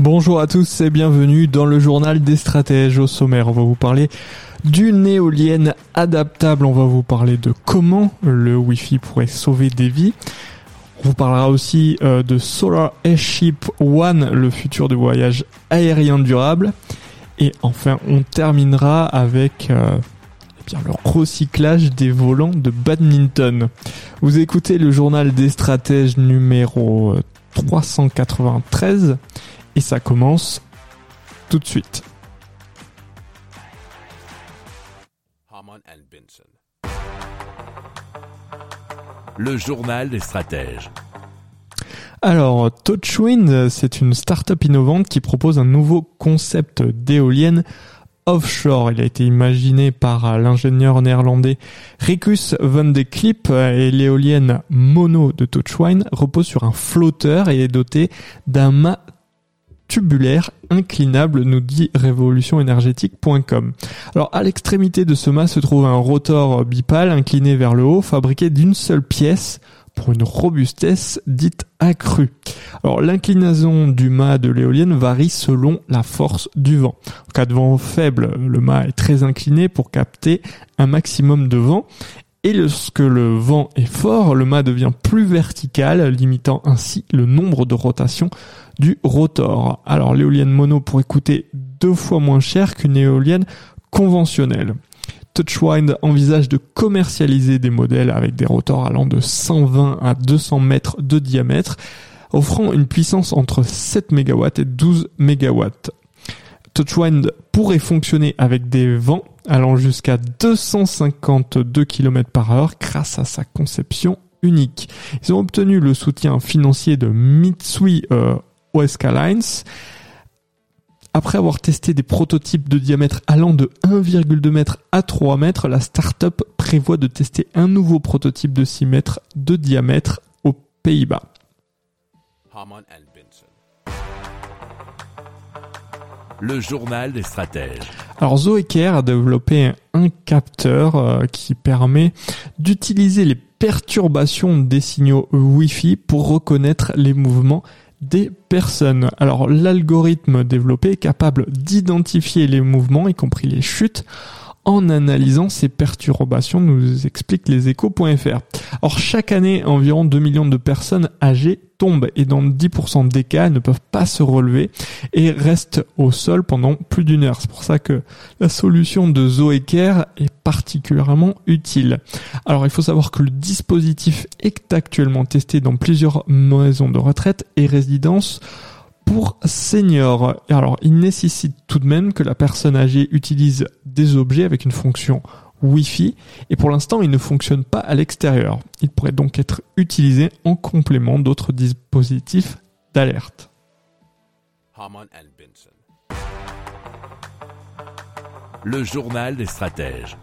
Bonjour à tous et bienvenue dans le journal des stratèges. Au sommaire, on va vous parler d'une éolienne adaptable. On va vous parler de comment le Wi-Fi pourrait sauver des vies. On vous parlera aussi euh, de Solar Airship One, le futur de voyage aérien durable. Et enfin, on terminera avec euh, eh bien, le recyclage des volants de badminton. Vous écoutez le journal des stratèges numéro 393 et ça commence tout de suite. Le journal des stratèges. Alors, Touchwind, c'est une start-up innovante qui propose un nouveau concept d'éolienne offshore. Il a été imaginé par l'ingénieur néerlandais Rikus van de Klip et l'éolienne mono de Touchwind repose sur un flotteur et est dotée d'un mât tubulaire inclinable, nous dit révolutionénergétique.com. Alors à l'extrémité de ce mât se trouve un rotor bipale incliné vers le haut, fabriqué d'une seule pièce pour une robustesse dite accrue. Alors l'inclinaison du mât de l'éolienne varie selon la force du vent. En cas de vent faible, le mât est très incliné pour capter un maximum de vent. Et lorsque le vent est fort, le mât devient plus vertical, limitant ainsi le nombre de rotations du rotor. Alors l'éolienne mono pourrait coûter deux fois moins cher qu'une éolienne conventionnelle. Touchwind envisage de commercialiser des modèles avec des rotors allant de 120 à 200 mètres de diamètre, offrant une puissance entre 7 MW et 12 MW. Touchwind pourrait fonctionner avec des vents allant jusqu'à 252 km par heure grâce à sa conception unique. Ils ont obtenu le soutien financier de Mitsui euh, Oeska Lines après avoir testé des prototypes de diamètre allant de 1,2 m à 3 m, la startup prévoit de tester un nouveau prototype de 6 mètres de diamètre aux Pays-Bas. Le journal des stratèges. Alors Zoeker a développé un capteur euh, qui permet d'utiliser les perturbations des signaux Wi-Fi pour reconnaître les mouvements des personnes. Alors l'algorithme développé est capable d'identifier les mouvements, y compris les chutes, en analysant ces perturbations, nous explique leséchos.fr. Or, chaque année, environ 2 millions de personnes âgées tombent et dans 10% des cas, ne peuvent pas se relever et restent au sol pendant plus d'une heure. C'est pour ça que la solution de Zoeker est particulièrement utile. Alors, il faut savoir que le dispositif est actuellement testé dans plusieurs maisons de retraite et résidences pour seniors. Alors, il nécessite tout de même que la personne âgée utilise des objets avec une fonction Wi-Fi et pour l'instant, il ne fonctionne pas à l'extérieur. Il pourrait donc être utilisé en complément d'autres dispositifs d'alerte. Le journal des stratèges.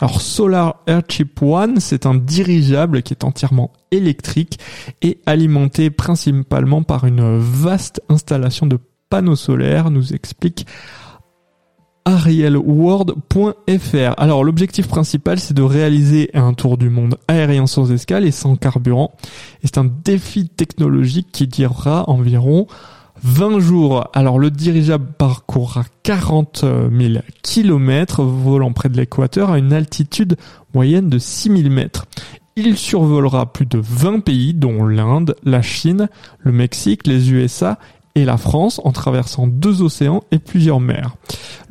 Alors Solar Airship One, c'est un dirigeable qui est entièrement électrique et alimenté principalement par une vaste installation de panneaux solaires, nous explique arielworld.fr. Alors l'objectif principal c'est de réaliser un tour du monde aérien sans escale et sans carburant. Et c'est un défi technologique qui durera environ 20 jours. Alors le dirigeable parcourra 40 000 km volant près de l'équateur à une altitude moyenne de 6000 mètres. Il survolera plus de 20 pays dont l'Inde, la Chine, le Mexique, les USA et la France en traversant deux océans et plusieurs mers.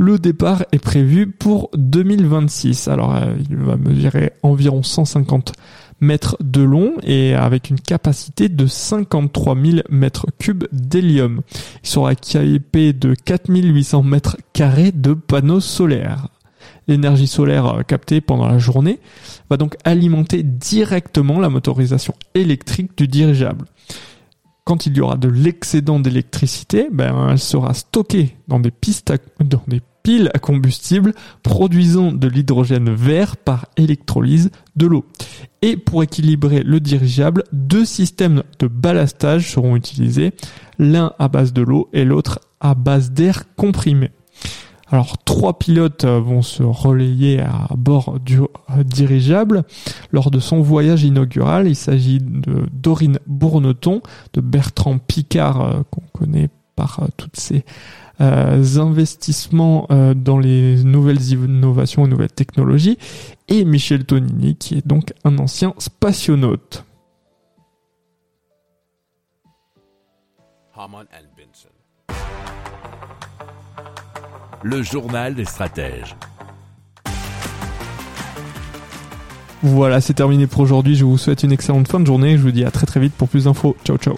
Le départ est prévu pour 2026. Alors euh, il va mesurer environ 150 mètres de long et avec une capacité de 53 000 mètres cubes d'hélium. Il sera équipé de 4800 mètres carrés de panneaux solaires. L'énergie solaire captée pendant la journée va donc alimenter directement la motorisation électrique du dirigeable. quand il y aura de l'excédent d'électricité, ben, elle sera stockée dans des pistes dans des piles à combustible produisant de l'hydrogène vert par électrolyse de l'eau. Et pour équilibrer le dirigeable, deux systèmes de ballastage seront utilisés, l'un à base de l'eau et l'autre à base d'air comprimé. Alors trois pilotes euh, vont se relayer à bord du euh, dirigeable lors de son voyage inaugural. Il s'agit de Dorine Bourneton, de Bertrand Picard euh, qu'on connaît par toutes ces investissements dans les nouvelles innovations et nouvelles technologies, et Michel Tonini qui est donc un ancien spationaute. le journal des stratèges. Voilà, c'est terminé pour aujourd'hui. Je vous souhaite une excellente fin de journée. Je vous dis à très très vite pour plus d'infos. Ciao ciao.